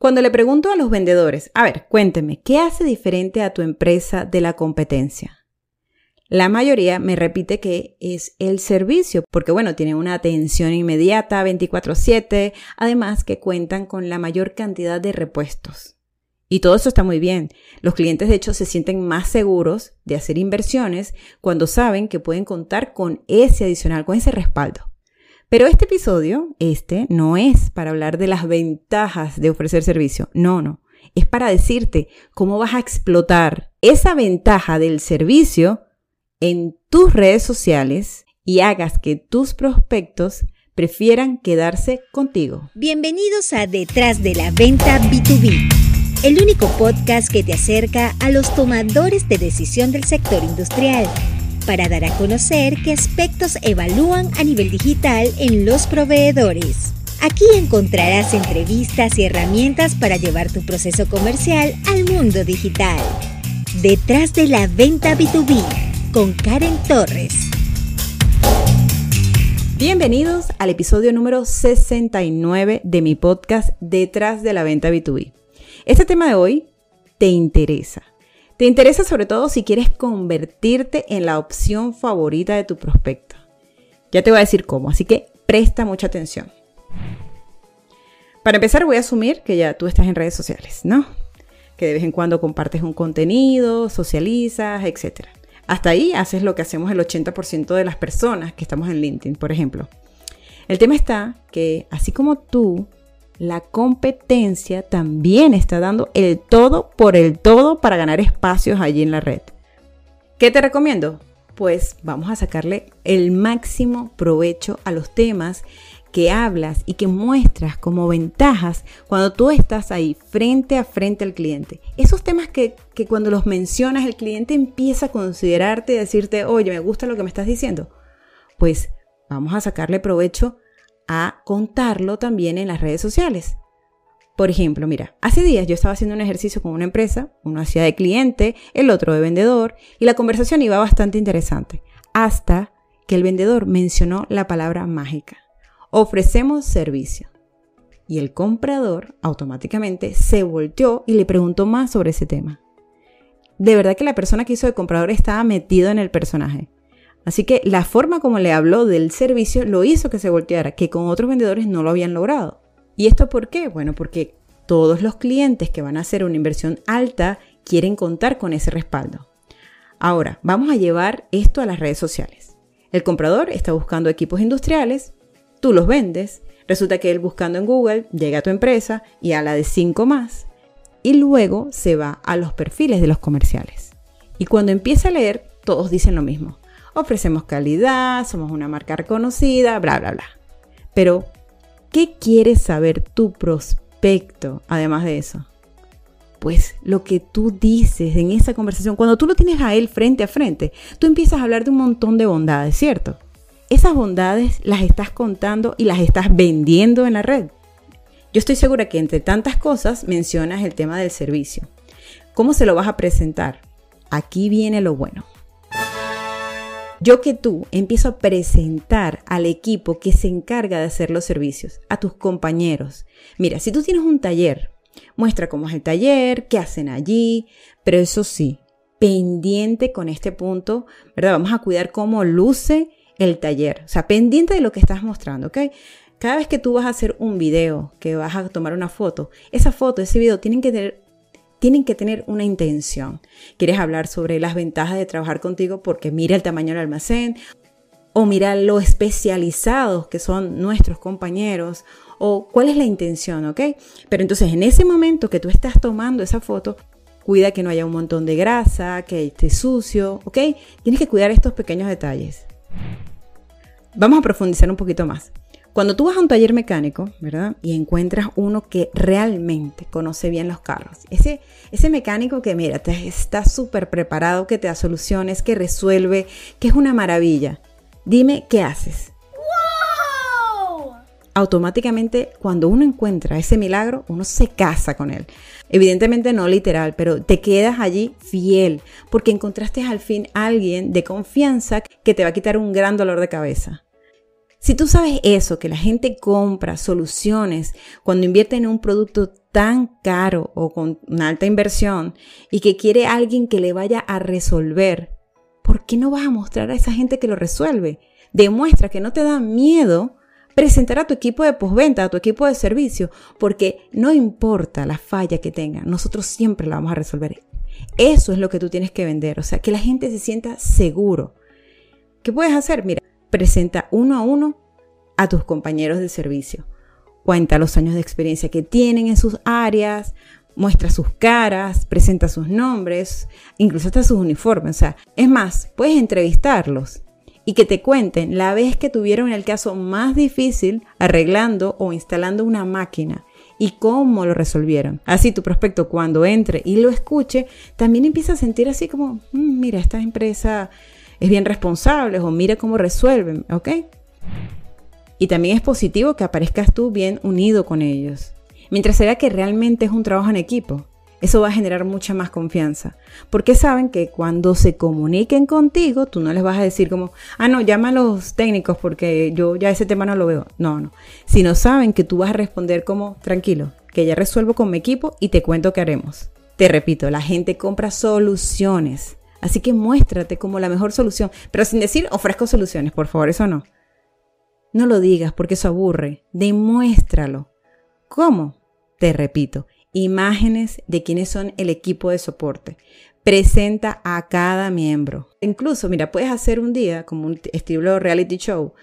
Cuando le pregunto a los vendedores, a ver, cuénteme, ¿qué hace diferente a tu empresa de la competencia? La mayoría me repite que es el servicio, porque bueno, tienen una atención inmediata 24/7, además que cuentan con la mayor cantidad de repuestos. Y todo eso está muy bien. Los clientes de hecho se sienten más seguros de hacer inversiones cuando saben que pueden contar con ese adicional, con ese respaldo. Pero este episodio, este, no es para hablar de las ventajas de ofrecer servicio. No, no. Es para decirte cómo vas a explotar esa ventaja del servicio en tus redes sociales y hagas que tus prospectos prefieran quedarse contigo. Bienvenidos a Detrás de la Venta B2B, el único podcast que te acerca a los tomadores de decisión del sector industrial para dar a conocer qué aspectos evalúan a nivel digital en los proveedores. Aquí encontrarás entrevistas y herramientas para llevar tu proceso comercial al mundo digital. Detrás de la venta B2B con Karen Torres. Bienvenidos al episodio número 69 de mi podcast Detrás de la venta B2B. Este tema de hoy te interesa. Te interesa sobre todo si quieres convertirte en la opción favorita de tu prospecto. Ya te voy a decir cómo, así que presta mucha atención. Para empezar voy a asumir que ya tú estás en redes sociales, ¿no? Que de vez en cuando compartes un contenido, socializas, etc. Hasta ahí haces lo que hacemos el 80% de las personas que estamos en LinkedIn, por ejemplo. El tema está que, así como tú, la competencia también está dando el todo por el todo para ganar espacios allí en la red. ¿Qué te recomiendo? Pues vamos a sacarle el máximo provecho a los temas que hablas y que muestras como ventajas cuando tú estás ahí frente a frente al cliente. Esos temas que, que, cuando los mencionas el cliente empieza a considerarte y decirte, oye, me gusta lo que me estás diciendo. Pues vamos a sacarle provecho a contarlo también en las redes sociales. Por ejemplo, mira, hace días yo estaba haciendo un ejercicio con una empresa, uno hacía de cliente, el otro de vendedor, y la conversación iba bastante interesante, hasta que el vendedor mencionó la palabra mágica ofrecemos servicio. Y el comprador automáticamente se volteó y le preguntó más sobre ese tema. De verdad que la persona que hizo de comprador estaba metido en el personaje. Así que la forma como le habló del servicio lo hizo que se volteara, que con otros vendedores no lo habían logrado. ¿Y esto por qué? Bueno, porque todos los clientes que van a hacer una inversión alta quieren contar con ese respaldo. Ahora, vamos a llevar esto a las redes sociales. El comprador está buscando equipos industriales tú los vendes, resulta que él buscando en Google llega a tu empresa y a la de cinco más, y luego se va a los perfiles de los comerciales. Y cuando empieza a leer, todos dicen lo mismo. Ofrecemos calidad, somos una marca reconocida, bla, bla, bla. Pero, ¿qué quiere saber tu prospecto además de eso? Pues lo que tú dices en esa conversación, cuando tú lo tienes a él frente a frente, tú empiezas a hablar de un montón de bondades, ¿cierto? esas bondades las estás contando y las estás vendiendo en la red. Yo estoy segura que entre tantas cosas mencionas el tema del servicio. ¿Cómo se lo vas a presentar? Aquí viene lo bueno. Yo que tú empiezo a presentar al equipo que se encarga de hacer los servicios, a tus compañeros. Mira, si tú tienes un taller, muestra cómo es el taller, qué hacen allí, pero eso sí, pendiente con este punto, ¿verdad? Vamos a cuidar cómo luce el taller. O sea, pendiente de lo que estás mostrando, ¿ok? Cada vez que tú vas a hacer un video, que vas a tomar una foto, esa foto, ese video tienen que tener tienen que tener una intención. Quieres hablar sobre las ventajas de trabajar contigo porque mira el tamaño del almacén o mira lo especializados que son nuestros compañeros o cuál es la intención, ¿ok? Pero entonces en ese momento que tú estás tomando esa foto, cuida que no haya un montón de grasa, que esté sucio, ¿ok? Tienes que cuidar estos pequeños detalles. Vamos a profundizar un poquito más. Cuando tú vas a un taller mecánico, ¿verdad? Y encuentras uno que realmente conoce bien los carros. Ese, ese mecánico que, mira, te, está súper preparado, que te da soluciones, que resuelve, que es una maravilla. Dime, ¿qué haces? automáticamente cuando uno encuentra ese milagro, uno se casa con él. Evidentemente no literal, pero te quedas allí fiel porque encontraste al fin a alguien de confianza que te va a quitar un gran dolor de cabeza. Si tú sabes eso, que la gente compra soluciones cuando invierte en un producto tan caro o con una alta inversión y que quiere alguien que le vaya a resolver, ¿por qué no vas a mostrar a esa gente que lo resuelve? Demuestra que no te da miedo presentar a tu equipo de postventa, a tu equipo de servicio, porque no importa la falla que tenga, nosotros siempre la vamos a resolver. Eso es lo que tú tienes que vender, o sea, que la gente se sienta seguro. ¿Qué puedes hacer? Mira, presenta uno a uno a tus compañeros de servicio. Cuenta los años de experiencia que tienen en sus áreas, muestra sus caras, presenta sus nombres, incluso hasta sus uniformes. O sea, es más, puedes entrevistarlos y que te cuenten la vez que tuvieron el caso más difícil arreglando o instalando una máquina y cómo lo resolvieron. Así tu prospecto cuando entre y lo escuche, también empieza a sentir así como, mm, mira, esta empresa es bien responsable o mira cómo resuelven, ¿ok? Y también es positivo que aparezcas tú bien unido con ellos. Mientras se vea que realmente es un trabajo en equipo, eso va a generar mucha más confianza. Porque saben que cuando se comuniquen contigo, tú no les vas a decir como, ah, no, llama a los técnicos porque yo ya ese tema no lo veo. No, no. Sino saben que tú vas a responder como, tranquilo, que ya resuelvo con mi equipo y te cuento qué haremos. Te repito, la gente compra soluciones. Así que muéstrate como la mejor solución, pero sin decir ofrezco soluciones, por favor, eso no. No lo digas porque eso aburre, demuéstralo. ¿Cómo? Te repito, imágenes de quiénes son el equipo de soporte. Presenta a cada miembro. Incluso, mira, puedes hacer un día, como un estilo reality show,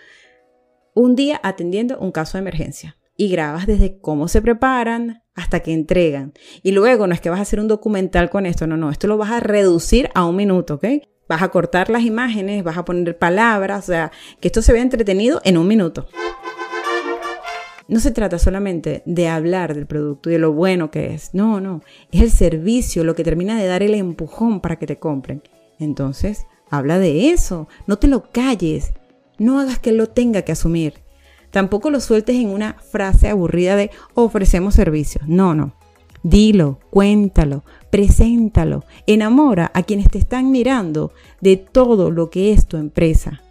un día atendiendo un caso de emergencia y grabas desde cómo se preparan hasta que entregan. Y luego no es que vas a hacer un documental con esto, no, no, esto lo vas a reducir a un minuto, ¿ok? Vas a cortar las imágenes, vas a poner palabras, o sea, que esto se vea entretenido en un minuto. No se trata solamente de hablar del producto y de lo bueno que es, no, no, es el servicio lo que termina de dar el empujón para que te compren. Entonces, habla de eso, no te lo calles, no hagas que lo tenga que asumir. Tampoco lo sueltes en una frase aburrida de ofrecemos servicios. No, no. Dilo, cuéntalo, preséntalo, enamora a quienes te están mirando de todo lo que es tu empresa.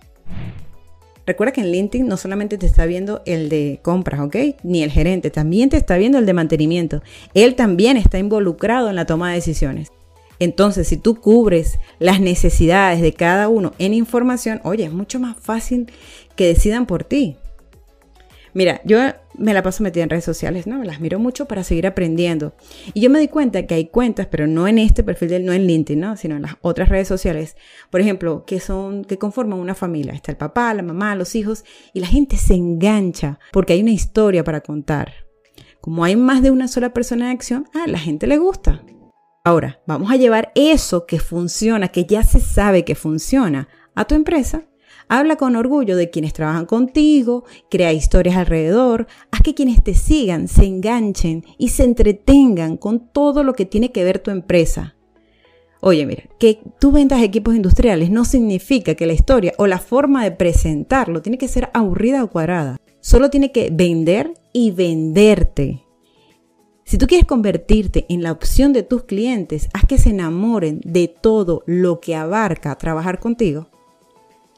Recuerda que en LinkedIn no solamente te está viendo el de compras, ¿ok? Ni el gerente, también te está viendo el de mantenimiento. Él también está involucrado en la toma de decisiones. Entonces, si tú cubres las necesidades de cada uno en información, oye, es mucho más fácil que decidan por ti. Mira, yo me la paso metida en redes sociales, ¿no? Las miro mucho para seguir aprendiendo. Y yo me di cuenta que hay cuentas, pero no en este perfil, del, no en LinkedIn, ¿no? Sino en las otras redes sociales, por ejemplo, que son, que conforman una familia. Está el papá, la mamá, los hijos, y la gente se engancha porque hay una historia para contar. Como hay más de una sola persona en acción, a la gente le gusta. Ahora, vamos a llevar eso que funciona, que ya se sabe que funciona, a tu empresa Habla con orgullo de quienes trabajan contigo, crea historias alrededor, haz que quienes te sigan se enganchen y se entretengan con todo lo que tiene que ver tu empresa. Oye, mira, que tú vendas equipos industriales no significa que la historia o la forma de presentarlo tiene que ser aburrida o cuadrada. Solo tiene que vender y venderte. Si tú quieres convertirte en la opción de tus clientes, haz que se enamoren de todo lo que abarca trabajar contigo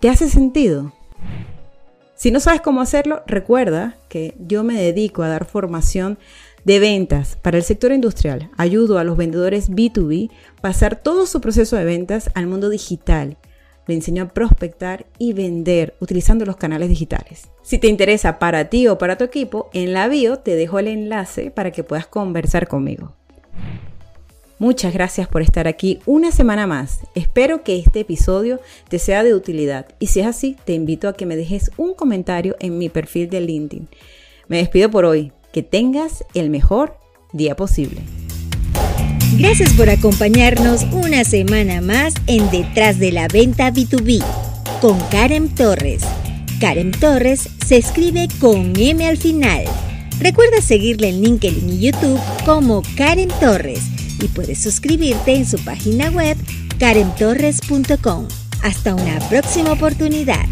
¿Te hace sentido? Si no sabes cómo hacerlo, recuerda que yo me dedico a dar formación de ventas para el sector industrial. Ayudo a los vendedores B2B a pasar todo su proceso de ventas al mundo digital. Le enseño a prospectar y vender utilizando los canales digitales. Si te interesa para ti o para tu equipo, en la bio te dejo el enlace para que puedas conversar conmigo. Muchas gracias por estar aquí una semana más. Espero que este episodio te sea de utilidad y si es así, te invito a que me dejes un comentario en mi perfil de LinkedIn. Me despido por hoy. Que tengas el mejor día posible. Gracias por acompañarnos una semana más en Detrás de la Venta B2B con Karen Torres. Karen Torres se escribe con M al final. Recuerda seguirle en LinkedIn y YouTube como Karen Torres y puedes suscribirte en su página web karentorres.com. Hasta una próxima oportunidad.